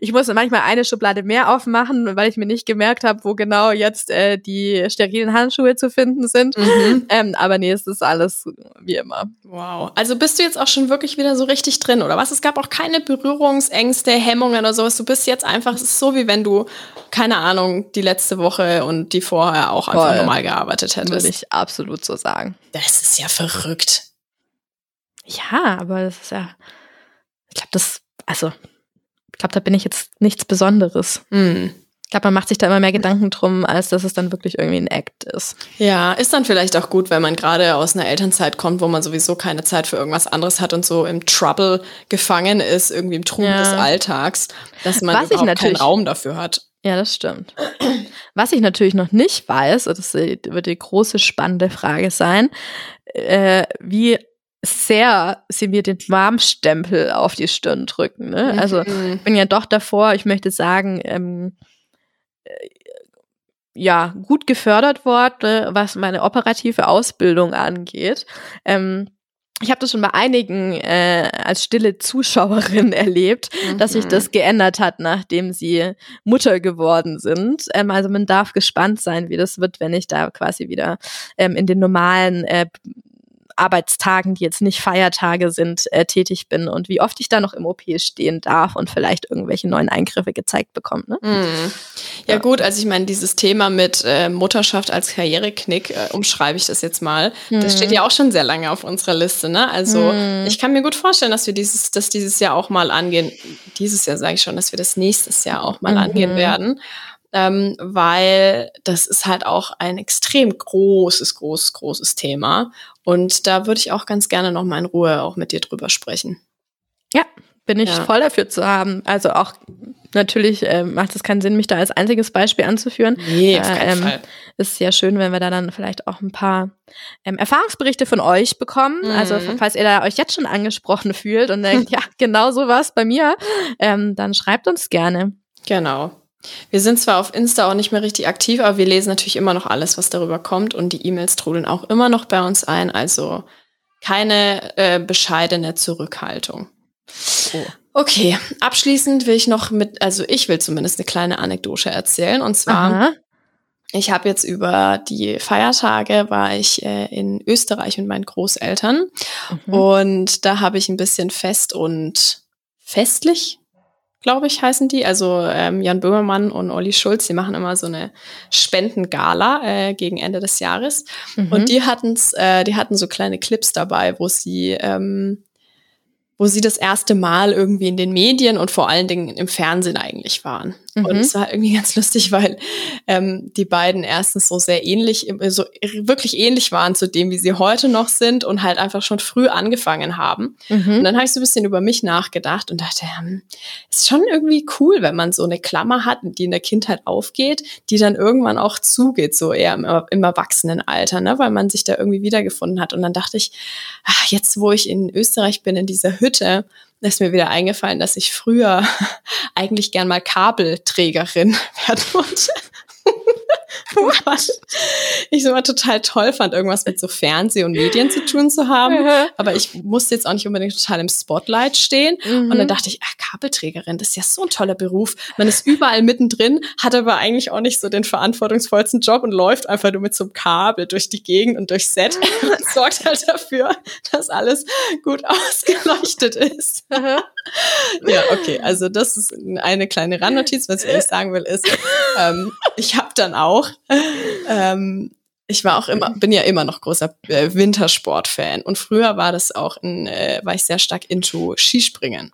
Ich muss manchmal eine Schublade mehr aufmachen, weil ich mir nicht gemerkt habe, wo genau jetzt äh, die sterilen Handschuhe zu finden sind. Mhm. Ähm, aber nee, es ist alles wie immer. Wow. Also bist du jetzt auch schon wirklich wieder so richtig drin, oder was? Es gab auch keine Berührungsängste, Hemmungen oder sowas. Du bist jetzt einfach, es ist so, wie wenn du, keine Ahnung, die letzte Woche und die vorher auch einfach Voll. normal gearbeitet hättest. Würde ich absolut so sagen. Das ist ja verrückt. Ja, aber das ist ja, ich glaube, das, also, ich glaube, da bin ich jetzt nichts Besonderes. Hm. Ich glaube, man macht sich da immer mehr Gedanken drum, als dass es dann wirklich irgendwie ein Act ist. Ja, ist dann vielleicht auch gut, wenn man gerade aus einer Elternzeit kommt, wo man sowieso keine Zeit für irgendwas anderes hat und so im Trouble gefangen ist, irgendwie im Trubel Ja. des Alltags, dass man Was ich überhaupt keinen Raum dafür hat. Ja, das stimmt. Was ich natürlich noch nicht weiß, und das wird die große spannende Frage sein, äh, wie sehr sie mir den Warmstempel auf die Stirn drücken. Ne? Also Mhm. bin ja doch davor, ich möchte sagen, ähm, ja gut gefördert worden, was meine operative Ausbildung angeht. Ähm, ich habe das schon bei einigen äh, als stille Zuschauerin erlebt, mhm. dass sich das mhm. geändert hat, nachdem sie Mutter geworden sind. Ähm, also man darf gespannt sein, wie das wird, wenn ich da quasi wieder ähm, in den normalen äh, Arbeitstagen, die jetzt nicht Feiertage sind, äh, tätig bin und wie oft ich da noch im OP stehen darf und vielleicht irgendwelche neuen Eingriffe gezeigt bekomme. Ne? Mhm. Ja, ja, gut, also ich meine, dieses Thema mit äh, Mutterschaft als Karriereknick, äh, umschreibe ich das jetzt mal, mhm. das steht ja auch schon sehr lange auf unserer Liste. Ne? Also mhm. ich kann mir gut vorstellen, dass wir dieses, dass dieses Jahr auch mal angehen, dieses Jahr sage ich schon, dass wir das nächstes Jahr auch mal angehen mhm. werden ähm, weil das ist halt auch ein extrem großes, großes, großes Thema. Und da würde ich auch ganz gerne noch mal in Ruhe auch mit dir drüber sprechen. Ja, bin ich ja. voll dafür zu haben. Also auch natürlich äh, macht es keinen Sinn, mich da als einziges Beispiel anzuführen. Nee, auf keinen ähm, Fall. Ist ja schön, wenn wir da dann vielleicht auch ein paar ähm, Erfahrungsberichte von euch bekommen. Mhm. Also falls ihr da euch jetzt schon angesprochen fühlt und denkt, ja, genau so was bei mir, ähm, dann schreibt uns gerne. Genau. Wir sind zwar auf Insta auch nicht mehr richtig aktiv, aber wir lesen natürlich immer noch alles, was darüber kommt und die E-Mails trudeln auch immer noch bei uns ein. Also keine äh, bescheidene Zurückhaltung. Oh. Okay, abschließend will ich noch mit, also ich will zumindest eine kleine Anekdote erzählen. Und zwar, Aha. ich habe jetzt über die Feiertage war ich äh, in Österreich mit meinen Großeltern mhm. und da habe ich ein bisschen fest und festlich glaube ich, heißen die. Also ähm, Jan Böhmermann und Olli Schulz, die machen immer so eine Spendengala äh, gegen Ende des Jahres. Mhm. Und die hatten's, äh, die hatten so kleine Clips dabei, wo sie ähm, wo sie das erste Mal irgendwie in den Medien und vor allen Dingen im Fernsehen eigentlich waren. Mhm. Und es war irgendwie ganz lustig, weil ähm, die beiden erstens so sehr ähnlich, so wirklich ähnlich waren zu dem, wie sie heute noch sind und halt einfach schon früh angefangen haben. Mhm. Und dann habe ich so ein bisschen über mich nachgedacht und dachte, hm, ist schon irgendwie cool, wenn man so eine Klammer hat, die in der Kindheit aufgeht, die dann irgendwann auch zugeht, so eher im, im Erwachsenenalter, ne? weil man sich da irgendwie wiedergefunden hat. Und dann dachte ich, ach, jetzt wo ich in Österreich bin, in dieser Hütte ist mir wieder eingefallen, dass ich früher eigentlich gern mal Kabelträgerin werden wollte. Was ich so immer total toll fand, irgendwas mit so Fernseh und Medien zu tun zu haben. Aber ich musste jetzt auch nicht unbedingt total im Spotlight stehen. Mhm. Und dann dachte ich, ach, Kabelträgerin, das ist ja so ein toller Beruf. Man ist überall mittendrin, hat aber eigentlich auch nicht so den verantwortungsvollsten Job und läuft einfach nur mit so einem Kabel durch die Gegend und durchs Set und sorgt halt dafür, dass alles gut ausgeleuchtet ist. ja, okay. Also das ist eine kleine Randnotiz. Was ich eigentlich sagen will, ist, ähm, ich habe dann auch ähm, ich war auch immer, bin ja immer noch großer äh, Wintersport-Fan. Und früher war das auch ein, äh, war ich sehr stark into Skispringen.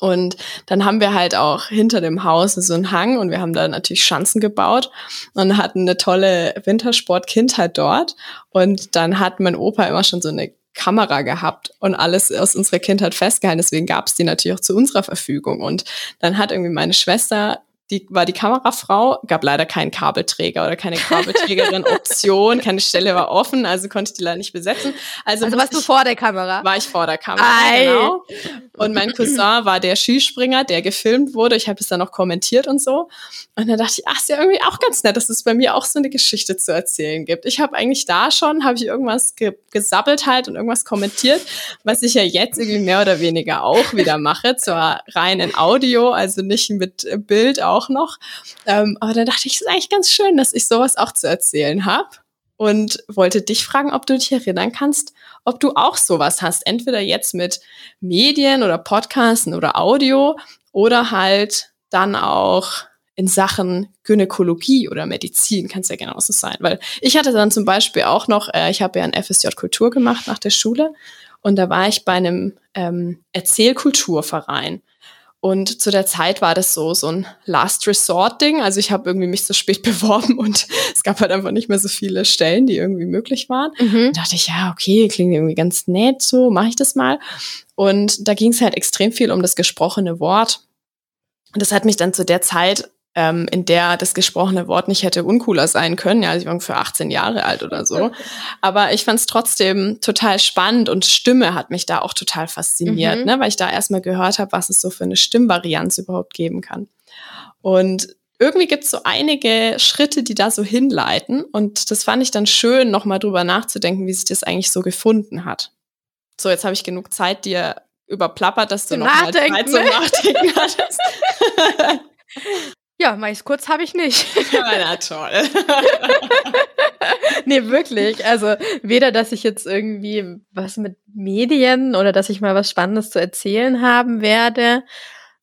Und dann haben wir halt auch hinter dem Haus so einen Hang und wir haben da natürlich Schanzen gebaut und hatten eine tolle Wintersport-Kindheit dort. Und dann hat mein Opa immer schon so eine Kamera gehabt und alles aus unserer Kindheit festgehalten. Deswegen gab es die natürlich auch zu unserer Verfügung. Und dann hat irgendwie meine Schwester die war die Kamerafrau, gab leider keinen Kabelträger oder keine Kabelträgerin-Option, keine Stelle war offen, also konnte ich die leider nicht besetzen. Also, also warst du vor der Kamera? War ich vor der Kamera, Ei. genau. Und mein Cousin war der Skispringer, der gefilmt wurde. Ich habe es dann noch kommentiert und so. Und dann dachte ich, ach, ist ja irgendwie auch ganz nett, dass es bei mir auch so eine Geschichte zu erzählen gibt. Ich habe eigentlich da schon, habe ich irgendwas ge gesabbelt halt und irgendwas kommentiert, was ich ja jetzt irgendwie mehr oder weniger auch wieder mache, zwar rein in Audio, also nicht mit Bild auch auch noch. Ähm, aber da dachte ich, es ist eigentlich ganz schön, dass ich sowas auch zu erzählen habe. Und wollte dich fragen, ob du dich erinnern kannst, ob du auch sowas hast. Entweder jetzt mit Medien oder Podcasten oder Audio oder halt dann auch in Sachen Gynäkologie oder Medizin kann es ja genauso sein. Weil ich hatte dann zum Beispiel auch noch, äh, ich habe ja ein FSJ Kultur gemacht nach der Schule und da war ich bei einem ähm, Erzählkulturverein. Und zu der Zeit war das so, so ein Last Resort-Ding. Also ich habe irgendwie mich so spät beworben und es gab halt einfach nicht mehr so viele Stellen, die irgendwie möglich waren. Mhm. Da dachte ich, ja, okay, klingt irgendwie ganz nett, so mache ich das mal. Und da ging es halt extrem viel um das gesprochene Wort. Und das hat mich dann zu der Zeit ähm, in der das gesprochene Wort nicht hätte uncooler sein können. Ja, ich war für 18 Jahre alt oder so. Aber ich fand es trotzdem total spannend und Stimme hat mich da auch total fasziniert, mhm. ne, weil ich da erstmal gehört habe, was es so für eine Stimmvarianz überhaupt geben kann. Und irgendwie gibt es so einige Schritte, die da so hinleiten. Und das fand ich dann schön, nochmal drüber nachzudenken, wie sich das eigentlich so gefunden hat. So, jetzt habe ich genug Zeit dir überplappert, dass du nochmal Zeit zum? Nachdenken hattest. Ja, meist kurz habe ich nicht. Ja, na toll. nee, wirklich. Also weder, dass ich jetzt irgendwie was mit Medien oder dass ich mal was Spannendes zu erzählen haben werde,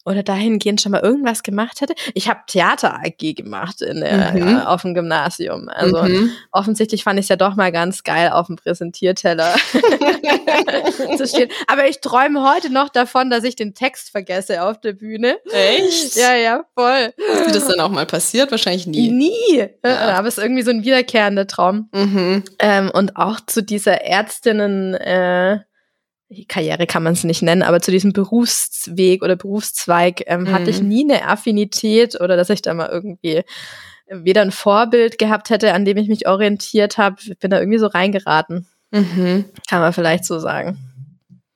oder dahingehend schon mal irgendwas gemacht hätte. Ich habe Theater AG gemacht in der, mhm. äh, auf dem Gymnasium. Also mhm. offensichtlich fand ich es ja doch mal ganz geil, auf dem Präsentierteller zu stehen. Aber ich träume heute noch davon, dass ich den Text vergesse auf der Bühne. Echt? Ja, ja, voll. Ist dir das dann auch mal passiert? Wahrscheinlich nie. Nie. Ja. Aber es ist irgendwie so ein wiederkehrender Traum. Mhm. Ähm, und auch zu dieser Ärztinnen äh, Karriere kann man es nicht nennen, aber zu diesem Berufsweg oder Berufszweig ähm, mhm. hatte ich mhm. nie eine Affinität oder dass ich da mal irgendwie weder ein Vorbild gehabt hätte, an dem ich mich orientiert habe. Ich bin da irgendwie so reingeraten. Mhm. Kann man vielleicht so sagen.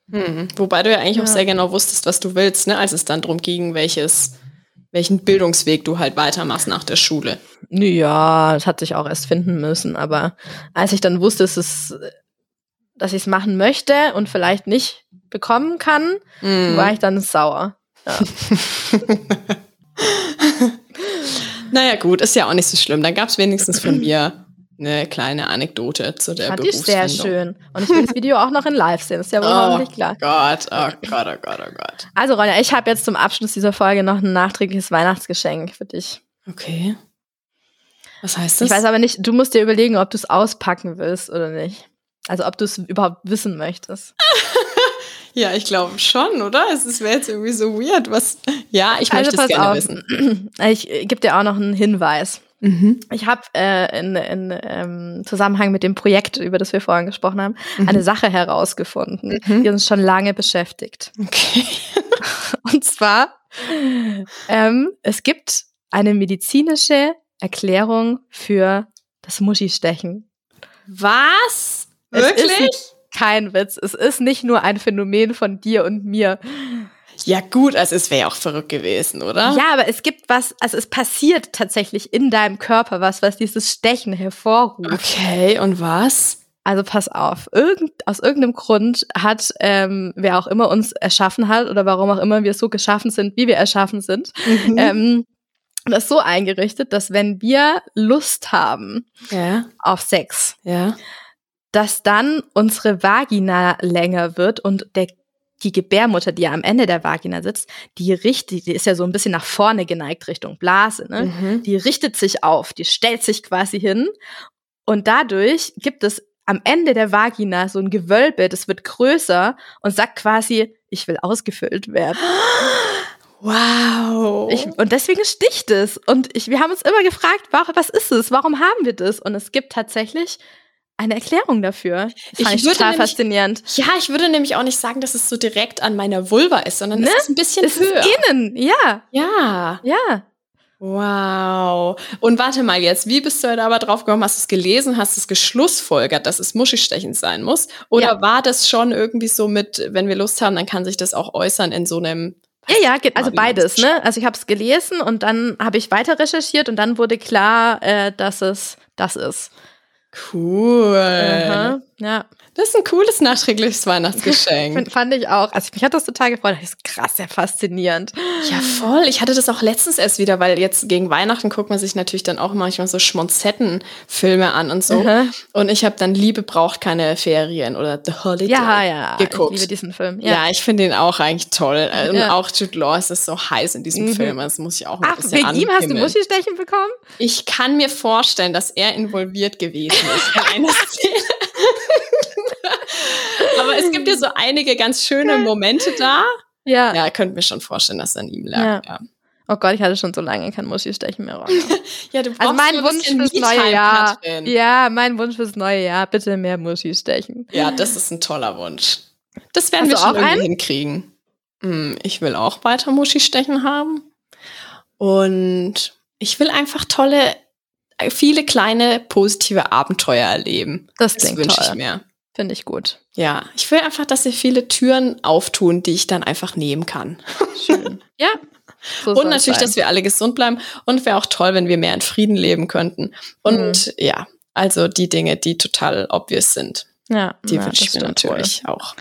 Mhm. Wobei du ja eigentlich ja. auch sehr genau wusstest, was du willst, ne? als es dann darum ging, welches, welchen Bildungsweg du halt weitermachst nach der Schule. Ja, das hat sich auch erst finden müssen. Aber als ich dann wusste, es ist dass ich es machen möchte und vielleicht nicht bekommen kann, mm. war ich dann sauer. Ja. naja, gut, ist ja auch nicht so schlimm. Dann gab es wenigstens von mir eine kleine Anekdote zu der Fand ich sehr schön. Und ich will das Video auch noch in live sehen, ist ja wohl oh nicht klar. Gott, oh Gott, oh Gott, oh Gott. Also Ronja, ich habe jetzt zum Abschluss dieser Folge noch ein nachträgliches Weihnachtsgeschenk für dich. Okay. Was heißt das? Ich weiß aber nicht, du musst dir überlegen, ob du es auspacken willst oder nicht. Also ob du es überhaupt wissen möchtest. ja, ich glaube schon, oder? Es wäre jetzt irgendwie so weird. Was? Ja, ich also möchte es gerne auf. wissen. Ich gebe dir auch noch einen Hinweis. Mhm. Ich habe äh, in, in ähm, Zusammenhang mit dem Projekt, über das wir vorhin gesprochen haben, mhm. eine Sache herausgefunden, mhm. die uns schon lange beschäftigt. Okay. Und zwar, ähm, es gibt eine medizinische Erklärung für das Muschistechen. Was? Wirklich? kein Witz. Es ist nicht nur ein Phänomen von dir und mir. Ja, gut, also es wäre auch verrückt gewesen, oder? Ja, aber es gibt was, also es passiert tatsächlich in deinem Körper was, was dieses Stechen hervorruft. Okay, und was? Also pass auf, Irgend, aus irgendeinem Grund hat ähm, wer auch immer uns erschaffen hat oder warum auch immer wir so geschaffen sind, wie wir erschaffen sind, mhm. ähm, das so eingerichtet, dass wenn wir Lust haben ja. auf Sex, ja dass dann unsere Vagina länger wird und der die Gebärmutter, die ja am Ende der Vagina sitzt, die richtet, die ist ja so ein bisschen nach vorne geneigt Richtung Blase, ne? Mhm. Die richtet sich auf, die stellt sich quasi hin und dadurch gibt es am Ende der Vagina so ein Gewölbe, das wird größer und sagt quasi, ich will ausgefüllt werden. Wow. Ich, und deswegen sticht es. Und ich, wir haben uns immer gefragt, warum, was ist es? Warum haben wir das? Und es gibt tatsächlich eine Erklärung dafür. Das ich, ich total nämlich, faszinierend. Ja, ich würde nämlich auch nicht sagen, dass es so direkt an meiner Vulva ist, sondern ne? es ist ein bisschen es höher. Ist innen, ja. Ja. Ja. Wow. Und warte mal jetzt, wie bist du da aber drauf gekommen? Hast du es gelesen? Hast du es geschlussfolgert, dass es muschistechend sein muss? Oder ja. war das schon irgendwie so mit, wenn wir Lust haben, dann kann sich das auch äußern in so einem ja, ja, also beides, ne? Also ich habe es gelesen und dann habe ich weiter recherchiert und dann wurde klar, äh, dass es das ist. Cool. Aha, ja. Das ist ein cooles nachträgliches Weihnachtsgeschenk. fand ich auch. Also mich hat das total gefreut. Das ist krass, sehr faszinierend. Ja, voll. Ich hatte das auch letztens erst wieder, weil jetzt gegen Weihnachten guckt man sich natürlich dann auch manchmal so Schmonzetten-Filme an und so. Mhm. Und ich habe dann Liebe braucht keine Ferien oder The Holiday ja, ja, geguckt. Ich liebe diesen Film. Ja, ja ich finde den auch eigentlich toll. Und ja. auch Jude Law ist so heiß in diesem mhm. Film. Das muss ich auch ein Ach, bisschen wegen ihm hast du Muschi-Stechen bekommen? Ich kann mir vorstellen, dass er involviert gewesen ist in einer Szene. Aber es gibt ja so einige ganz schöne Momente da. Ja. Ja, könnt mir schon vorstellen, dass an ihm lag. Ja. ja. Oh Gott, ich hatte schon so lange kein Muschi-Stechen mehr. ja, du brauchst also mein Wunsch fürs neue Jahr. Katrin. Ja, mein Wunsch fürs neue Jahr. Bitte mehr Muschi-Stechen. Ja, das ist ein toller Wunsch. Das werden Hast wir schon irgendwie hinkriegen. Hm, ich will auch weiter Muschi-Stechen haben. Und ich will einfach tolle, viele kleine positive Abenteuer erleben. Das, das wünsche ich mir. Finde ich gut. Ja, ich will einfach, dass sie viele Türen auftun, die ich dann einfach nehmen kann. Schön. ja, So und natürlich, sein. dass wir alle gesund bleiben. Und wäre auch toll, wenn wir mehr in Frieden leben könnten. Und mhm. ja, also die Dinge, die total obvious sind. Ja, die ja, wünsche ich mir natürlich wohl. auch.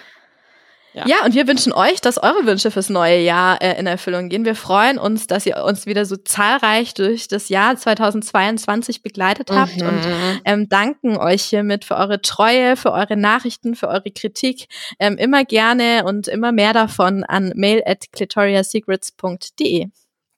Ja. ja, und wir wünschen euch, dass eure Wünsche fürs neue Jahr äh, in Erfüllung gehen. Wir freuen uns, dass ihr uns wieder so zahlreich durch das Jahr 2022 begleitet habt mhm. und ähm, danken euch hiermit für eure Treue, für eure Nachrichten, für eure Kritik. Ähm, immer gerne und immer mehr davon an mail at clitoriasecrets.de.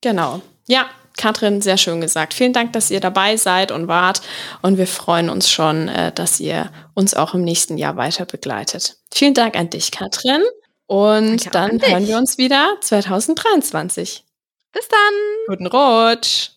Genau. Ja, Katrin, sehr schön gesagt. Vielen Dank, dass ihr dabei seid und wart. Und wir freuen uns schon, äh, dass ihr uns auch im nächsten Jahr weiter begleitet. Vielen Dank an dich, Katrin. Und Danke dann hören wir uns wieder 2023. Bis dann. Guten Rutsch.